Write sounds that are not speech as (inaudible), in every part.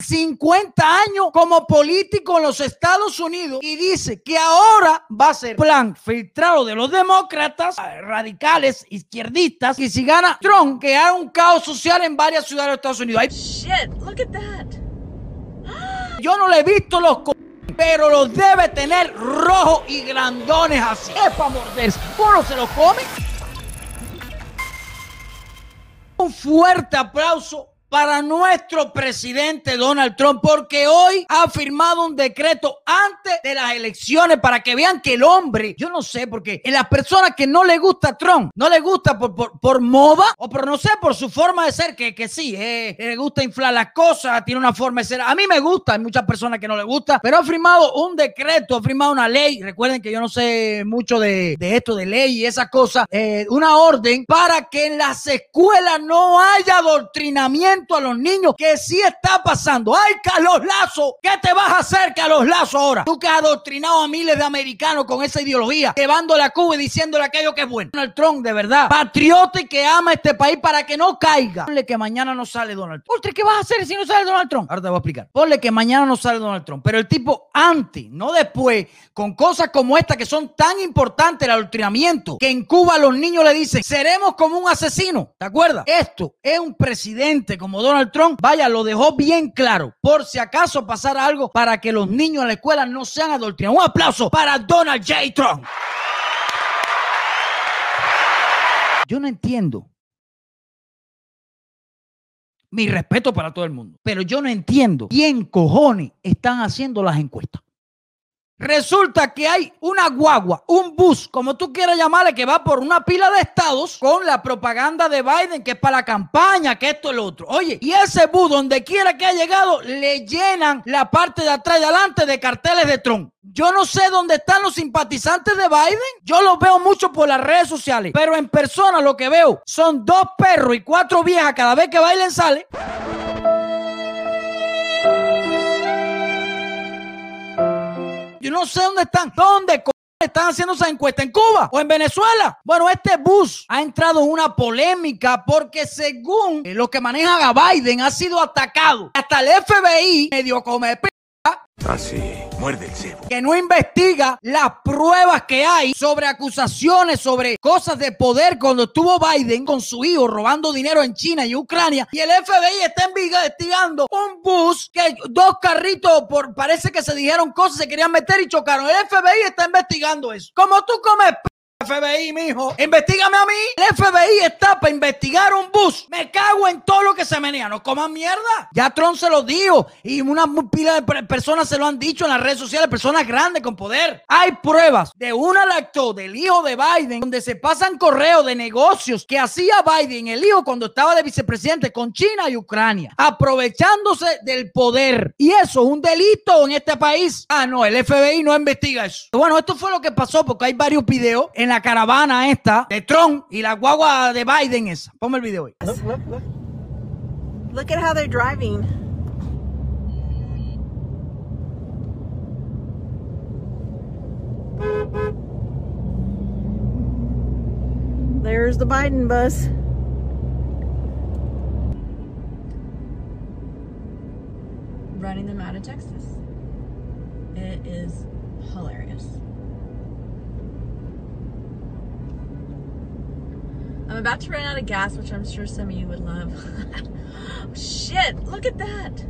50 años como político en los Estados Unidos y dice que ahora va a ser plan filtrado de los demócratas, radicales, izquierdistas, y si gana Trump, que haga un caos social en varias ciudades de Estados Unidos. Shit, look at that. (gasps) yo no le he visto los co- pero los debe tener rojos y grandones así. Es para morderse. Uno se los come. Un fuerte aplauso para nuestro presidente Donald Trump, porque hoy ha firmado un decreto antes de las elecciones para que vean que el hombre, yo no sé, porque en las personas que no le gusta Trump, no le gusta por, por, por moda o por no sé, por su forma de ser, que, que sí, eh, le gusta inflar las cosas, tiene una forma de ser. A mí me gusta, hay muchas personas que no le gusta, pero ha firmado un decreto, ha firmado una ley. Recuerden que yo no sé mucho de, de esto, de ley y esas cosas, eh, una orden para que en las escuelas no haya adoctrinamiento a los niños, que sí está pasando. ¡Ay, Carlos Lazo! ¿Qué te vas a hacer, Carlos Lazo, ahora? Tú que has adoctrinado a miles de americanos con esa ideología, llevándole a Cuba y diciéndole aquello que es bueno. Donald Trump, de verdad, patriota y que ama este país para que no caiga. Ponle que mañana no sale Donald Trump. Ultra, ¿qué vas a hacer si no sale Donald Trump? Ahora te voy a explicar. Ponle que mañana no sale Donald Trump, pero el tipo antes, no después, con cosas como esta que son tan importantes, el adoctrinamiento, que en Cuba los niños le dicen, seremos como un asesino. ¿Te acuerdas? Esto es un presidente como Donald Trump. Vaya, lo dejó bien claro. Por si acaso pasara algo para que los niños en la escuela no sean adoctrinados. Un aplauso para Donald J. Trump. Yo no entiendo. Mi respeto para todo el mundo. Pero yo no entiendo quién cojones están haciendo las encuestas. Resulta que hay una guagua, un bus, como tú quieras llamarle, que va por una pila de estados con la propaganda de Biden, que es para la campaña, que esto lo otro. Oye, y ese bus, donde quiera que ha llegado, le llenan la parte de atrás y adelante de carteles de Trump. Yo no sé dónde están los simpatizantes de Biden. Yo los veo mucho por las redes sociales, pero en persona lo que veo son dos perros y cuatro viejas cada vez que Biden sale. Yo no sé dónde están. ¿Dónde están haciendo esa encuesta? ¿En Cuba o en Venezuela? Bueno, este bus ha entrado en una polémica porque según eh, lo que manejan a Biden ha sido atacado. Hasta el FBI medio come Así, muerde el cebo. que no investiga las pruebas que hay sobre acusaciones, sobre cosas de poder cuando estuvo Biden con su hijo robando dinero en China y Ucrania. Y el FBI está investigando un bus que dos carritos por parece que se dijeron cosas, se querían meter y chocaron. El FBI está investigando eso. Como tú comes FBI, mijo, investigame a mí. El FBI está para investigar un bus. Me cago en todo lo que se menea. No coman mierda. Ya Trump se lo dijo. Y una pila de per- personas se lo han dicho en las redes sociales. Personas grandes con poder. Hay pruebas de una lacto del hijo de Biden donde se pasan correos de negocios que hacía Biden, el hijo, cuando estaba de vicepresidente con China y Ucrania. Aprovechándose del poder. Y eso es un delito en este país. Ah, no, el FBI no investiga eso. Bueno, esto fue lo que pasó porque hay varios videos en la caravana esta de Trump y la guagua de Biden esa. Ponme el video ahí. Look at how they're driving. There's the Biden bus. Running them out of Texas. It is hilarious. About to run out of gas, which I'm sure some of you would love. (laughs) Shit, look at that.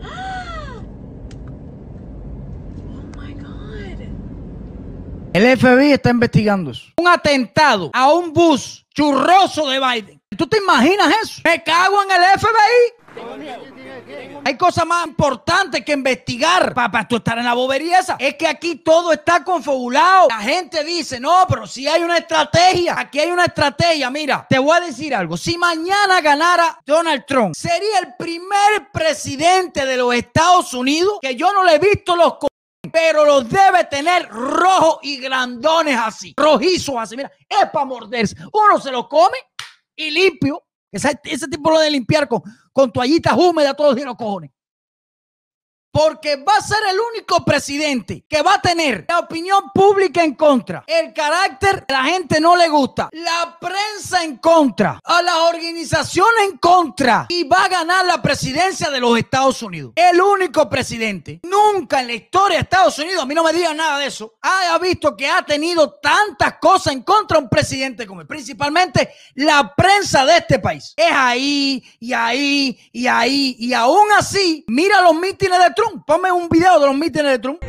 (gasps) oh. El FBI está investigando eso. Un atentado a un bus churroso de Biden. ¿Tú te imaginas eso? Me cago en el FBI. Hay cosas más importantes que investigar para tú estar en la bobería. Es que aquí todo está confabulado. La gente dice, no, pero si hay una estrategia. Aquí hay una estrategia. Mira, te voy a decir algo. Si mañana ganara Donald Trump, sería el primer presidente de los Estados Unidos que yo no le he visto los pero los debe tener rojos y grandones así, rojizos así. Mira, es para morderse. Uno se lo come y limpio. Ese, ese tipo lo de limpiar con, con toallitas húmedas todos los cojones. Porque va a ser el único presidente que va a tener la opinión pública en contra, el carácter la gente no le gusta, la prensa en contra, a las organizaciones en contra y va a ganar la presidencia de los Estados Unidos. El único presidente. Nunca en la historia de Estados Unidos, a mí no me digan nada de eso, haya visto que ha tenido tantas cosas en contra un presidente como él. Principalmente la prensa de este país. Es ahí y ahí y ahí y aún así, mira los mítines de Trump. Ponme un video de los mítines de Trump.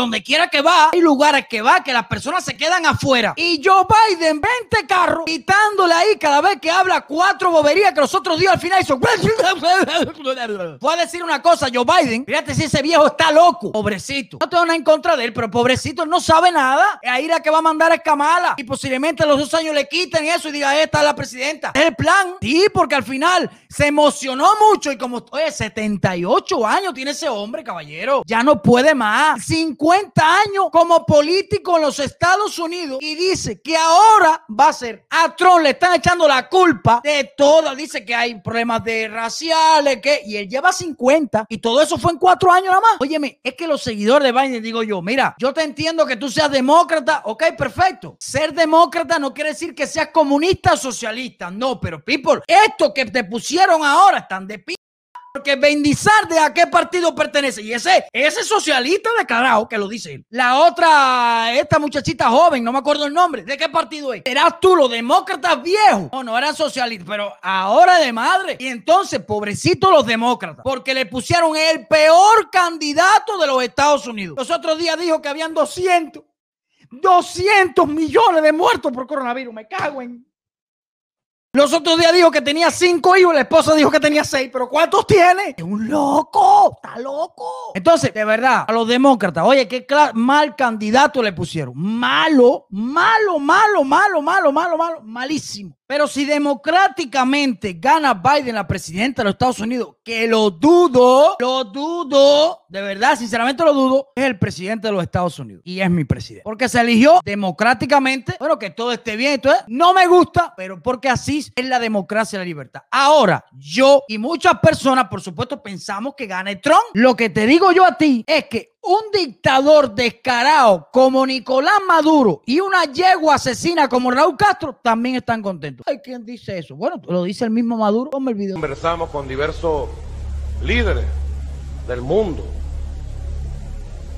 Donde quiera que va, hay lugares que va que las personas se quedan afuera. Y Joe Biden, 20 carros, quitándole ahí cada vez que habla cuatro boberías que los otros días al final hizo. (laughs) Voy a decir una cosa, Joe Biden, fíjate si ese viejo está loco, pobrecito. No tengo nada en contra de él, pero pobrecito, no sabe nada. Ahí la que va a mandar es Kamala. Y posiblemente a los dos años le quiten eso y diga, esta es la presidenta. Es el plan. Sí, porque al final se emocionó mucho y como, oye, 78 años tiene ese hombre, caballero. Ya no puede más. 50 años como político en los Estados Unidos y dice que ahora va a ser a Trump le están echando la culpa de todo. Dice que hay problemas de raciales, que y él lleva 50 y todo eso fue en cuatro años nada más. Óyeme, es que los seguidores de Biden, digo yo, mira, yo te entiendo que tú seas demócrata, ok, perfecto. Ser demócrata no quiere decir que seas comunista o socialista, no, pero people, esto que te pusieron ahora están de pi porque Bendizar de a qué partido pertenece. Y ese, ese socialista declarado que lo dice él. La otra, esta muchachita joven, no me acuerdo el nombre. ¿De qué partido es? Eras tú, los demócratas viejos. No, no eran socialistas, pero ahora de madre. Y entonces, pobrecito los demócratas, porque le pusieron el peor candidato de los Estados Unidos. Los otros días dijo que habían 200, 200 millones de muertos por coronavirus. Me cago en. Los otros días dijo que tenía cinco hijos, la esposa dijo que tenía seis, pero ¿cuántos tiene? Es un loco, está loco. Entonces, de verdad, a los demócratas, oye, qué mal candidato le pusieron. Malo, malo, malo, malo, malo, malo, malo, malísimo. Pero si democráticamente gana Biden la presidenta de los Estados Unidos, que lo dudo, lo dudo, de verdad, sinceramente lo dudo, es el presidente de los Estados Unidos. Y es mi presidente. Porque se eligió democráticamente, bueno, que todo esté bien. Entonces, no me gusta, pero porque así es la democracia y la libertad. Ahora, yo y muchas personas, por supuesto, pensamos que gane Trump. Lo que te digo yo a ti es que un dictador descarado como Nicolás Maduro y una yegua asesina como Raúl Castro también están contentos. ¿Hay quien dice eso? Bueno, lo dice el mismo Maduro. Ponme el. Conversamos con diversos líderes del mundo,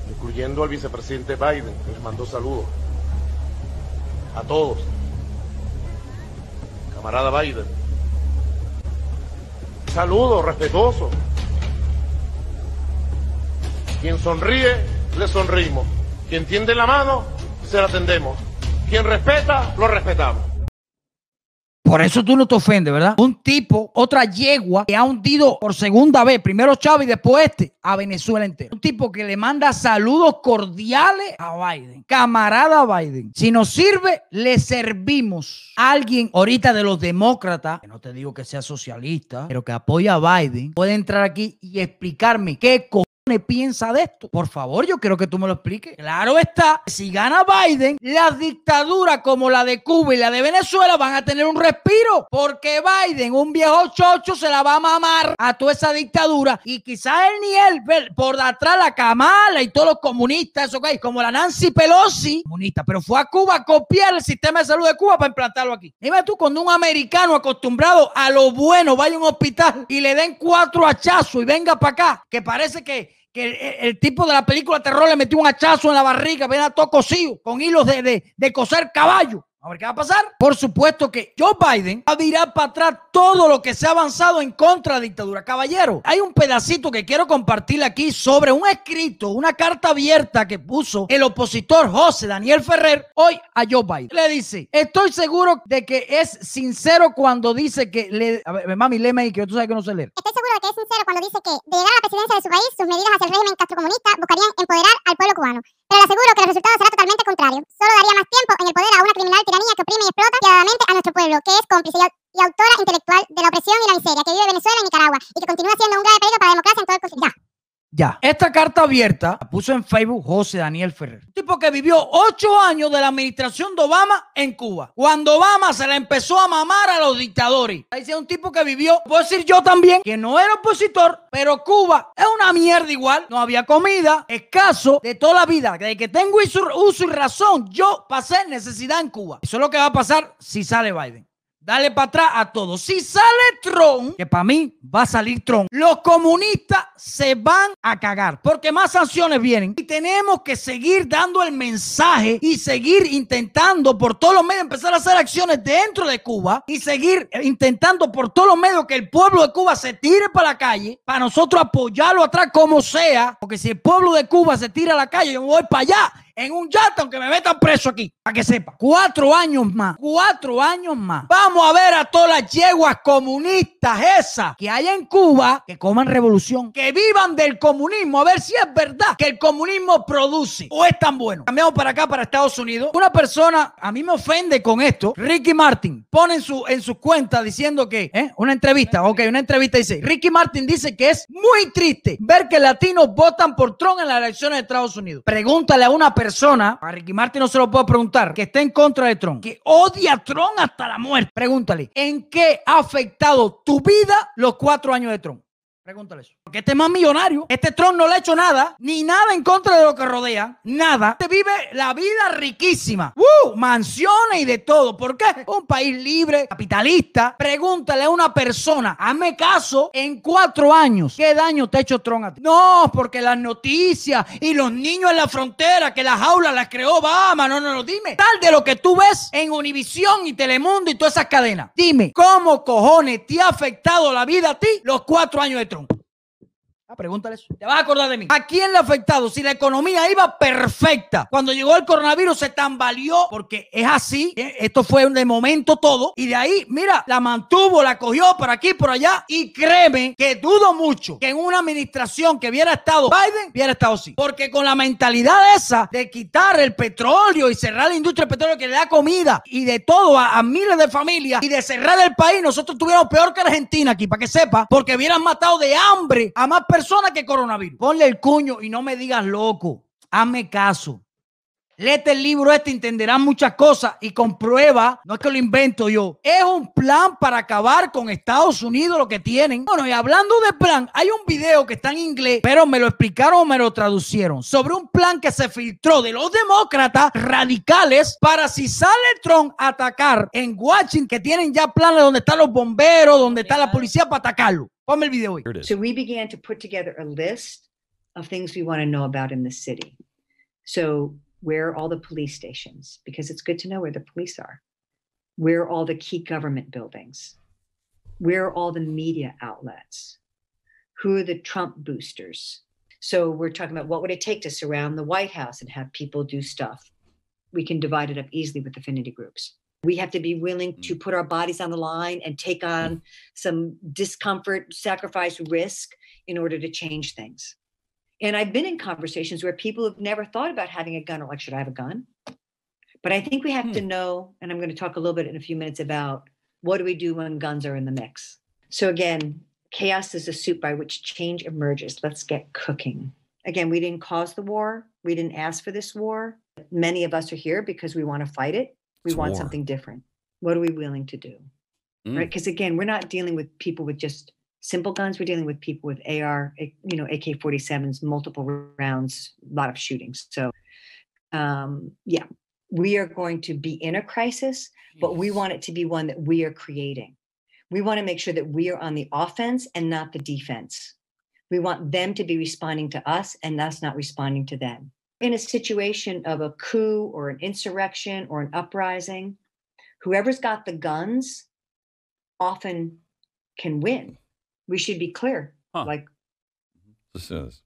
incluyendo al vicepresidente Biden, que les mandó saludos a todos. Camarada Biden. Saludos respetuosos. Quien sonríe, le sonrimos. Quien tiende la mano, se la tendemos. Quien respeta, lo respetamos. Por eso tú no te ofendes, ¿verdad? Un tipo, otra yegua que ha hundido por segunda vez, primero Chávez y después este, a Venezuela entera. Un tipo que le manda saludos cordiales a Biden. Camarada Biden. Si nos sirve, le servimos. Alguien ahorita de los demócratas, que no te digo que sea socialista, pero que apoya a Biden, puede entrar aquí y explicarme qué piensa de esto? Por favor, yo quiero que tú me lo expliques. Claro está, si gana Biden, las dictaduras como la de Cuba y la de Venezuela van a tener un respiro, porque Biden, un viejo chocho, se la va a mamar a toda esa dictadura y quizás él ni él, por detrás la Kamala y todos los comunistas, okay, como la Nancy Pelosi, comunista, pero fue a Cuba a copiar el sistema de salud de Cuba para implantarlo aquí. Dime tú, cuando un americano acostumbrado a lo bueno vaya a un hospital y le den cuatro hachazos y venga para acá, que parece que que el, tipo de la película terror le metió un hachazo en la barriga, ven a todo cosido, con hilos de, de, de coser caballo. A ver qué va a pasar. Por supuesto que Joe Biden va a virar para atrás todo lo que se ha avanzado en contra de la dictadura. Caballero, hay un pedacito que quiero compartir aquí sobre un escrito, una carta abierta que puso el opositor José Daniel Ferrer hoy a Joe Biden. Le dice, estoy seguro de que es sincero cuando dice que le... A ver, mami, léeme ahí que tú sabes que no sé leer. Estoy seguro de que es sincero cuando dice que de llegar a la presidencia de su país, sus medidas hacia el régimen castrocomunista buscarían empoderar al pueblo cubano. Pero le aseguro que el resultado será totalmente contrario. Solo daría más tiempo en el poder a una criminal tiranía que oprime y explota piadadamente a nuestro pueblo, que es cómplice y, y autora intelectual de la opresión y la miseria que vive Venezuela y Nicaragua y que continúa siendo un grave peligro para la democracia en todo el continente. Ya. Esta carta abierta la puso en Facebook José Daniel Ferrer. Un tipo que vivió ocho años de la administración de Obama en Cuba. Cuando Obama se la empezó a mamar a los dictadores. Ahí un tipo que vivió, puedo decir yo también, que no era opositor, pero Cuba es una mierda igual. No había comida, escaso, de toda la vida. Desde que tengo uso y razón, yo pasé necesidad en Cuba. Eso es lo que va a pasar si sale Biden. Dale para atrás a todo. Si sale Trump, que para mí va a salir Trump, los comunistas se van a cagar porque más sanciones vienen. Y tenemos que seguir dando el mensaje y seguir intentando por todos los medios empezar a hacer acciones dentro de Cuba y seguir intentando por todos los medios que el pueblo de Cuba se tire para la calle para nosotros apoyarlo atrás como sea. Porque si el pueblo de Cuba se tira a la calle, yo voy para allá en un yate, aunque me metan preso aquí, para que sepa. Cuatro años más, cuatro años más. Vamos a ver a todas las yeguas comunistas esas que hay en Cuba que coman revolución, que vivan del comunismo, a ver si es verdad que el comunismo produce o es tan bueno. Cambiamos para acá, para Estados Unidos. Una persona, a mí me ofende con esto, Ricky Martin, pone en su, en su cuenta diciendo que, ¿eh? una entrevista, ok, una entrevista dice, Ricky Martin dice que es muy triste ver que latinos votan por Trump en las elecciones de Estados Unidos. Pregúntale a una persona, a Ricky Martin no se lo puedo preguntar, que está en contra de Trump, que odia a Trump hasta la muerte. Pregúntale, ¿en qué ha afectado tu vida los cuatro años de Trump? Pregúntale eso. Porque este es más millonario. Este Trump no le ha hecho nada, ni nada en contra de lo que rodea. Nada. Este vive la vida riquísima. ¡Uh! Mansiones y de todo. ¿Por qué? Un país libre, capitalista. Pregúntale a una persona, hazme caso, en cuatro años, ¿qué daño te ha hecho Trump a ti? No, porque las noticias y los niños en la frontera, que las aulas las creó Obama. No, no, no. Dime, tal de lo que tú ves en Univisión y Telemundo y todas esas cadenas. Dime, ¿cómo cojones te ha afectado la vida a ti los cuatro años de Trump? Ah, pregúntale eso. Te vas a acordar de mí. ¿A quién le ha afectado? Si la economía iba perfecta. Cuando llegó el coronavirus se tambaleó porque es así. ¿eh? Esto fue de momento todo. Y de ahí, mira, la mantuvo, la cogió por aquí, por allá. Y créeme que dudo mucho que en una administración que hubiera estado Biden, hubiera estado así. Porque con la mentalidad esa de quitar el petróleo y cerrar la industria del petróleo que le da comida y de todo a, miles de familias y de cerrar el país, nosotros tuviéramos peor que Argentina aquí, para que sepa, porque hubieran matado de hambre a más que coronavirus. Ponle el cuño y no me digas loco. Hazme caso. Léete el libro este, entenderás muchas cosas y comprueba, no es que lo invento yo, es un plan para acabar con Estados Unidos lo que tienen. Bueno, y hablando de plan, hay un video que está en inglés, pero me lo explicaron o me lo traducieron, sobre un plan que se filtró de los demócratas radicales para si sale Trump a atacar en Washington, que tienen ya planes donde están los bomberos, donde está la policía para atacarlo. Ponme el video hoy. Here it is. So we began to put together a list of things we want to know about in the city. So where are all the police stations? Because it's good to know where the police are. Where are all the key government buildings? Where are all the media outlets? Who are the Trump boosters? So we're talking about what would it take to surround the White House and have people do stuff. We can divide it up easily with affinity groups. We have to be willing to mm. put our bodies on the line and take on mm. some discomfort, sacrifice, risk in order to change things. And I've been in conversations where people have never thought about having a gun or like, should I have a gun? But I think we have to hmm. know, and I'm going to talk a little bit in a few minutes about what do we do when guns are in the mix. So again, chaos is a soup by which change emerges. Let's get cooking. Again, we didn't cause the war. We didn't ask for this war. Many of us are here because we want to fight it. We It's want war. something different. What are we willing to do? Mm. right? Because again, we're not dealing with people with just simple guns. We're dealing with people with AR, you know, AK-47s, multiple rounds, a lot of shootings. So, um, yeah, we are going to be in a crisis, but we want it to be one that we are creating. We want to make sure that we are on the offense and not the defense. We want them to be responding to us and us not responding to them. In a situation of a coup or an insurrection or an uprising, whoever's got the guns often can win. We should be clear. Huh. Like This is.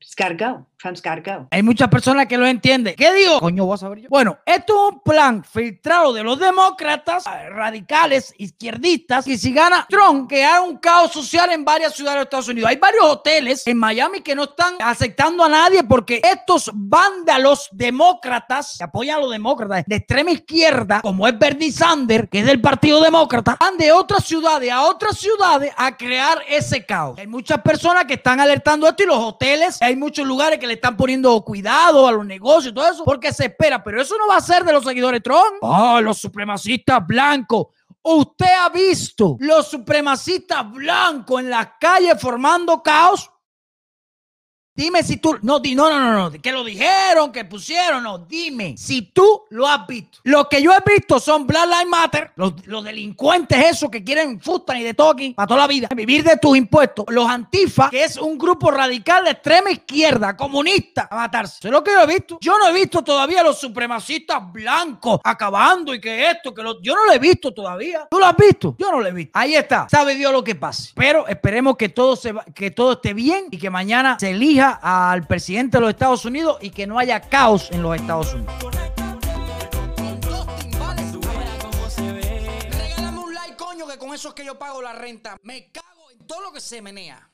It's got to go. Trump's got to go. Hay muchas personas que lo entienden. ¿Qué digo? Coño, voy a saber yo. Bueno, esto es un plan filtrado de los demócratas, eh, radicales, izquierdistas, que si gana Trump, que un caos social en varias ciudades de Estados Unidos. Hay varios hoteles en Miami que no están aceptando a nadie porque estos vándalos demócratas, que apoyan a los demócratas de extrema izquierda, como es Bernie Sanders, que es del Partido Demócrata, van de otras ciudades a otras ciudades a crear ese caos. Hay muchas personas que están alertando esto y los hoteles, hay muchos lugares que le están poniendo cuidado a los negocios y todo eso, porque se espera, pero eso no va a ser de los seguidores Trump. Oh, los supremacistas blancos. ¿Usted ha visto los supremacistas blancos en las calles formando caos? Dime si tú, no, no, no, no, que lo dijeron, que pusieron, no, dime si tú lo has visto. Lo que yo he visto son Black Lives Matter, los, delincuentes esos que quieren fustan y de aquí para toda la vida, vivir de tus impuestos. Los Antifa, que es un grupo radical de extrema izquierda, comunista, a matarse. Eso es lo que yo he visto. Yo no he visto todavía los supremacistas blancos acabando y que esto, que lo, yo no lo he visto todavía. ¿Tú lo has visto? Yo no lo he visto. Ahí está. Sabe Dios lo que pase. Pero esperemos que todo, se que todo esté bien y que mañana se elija al presidente de los Estados Unidos y que no haya caos en los Estados Unidos. Regálame un like, coño, que con eso es que yo pago la renta. Me cago en todo lo que se menea.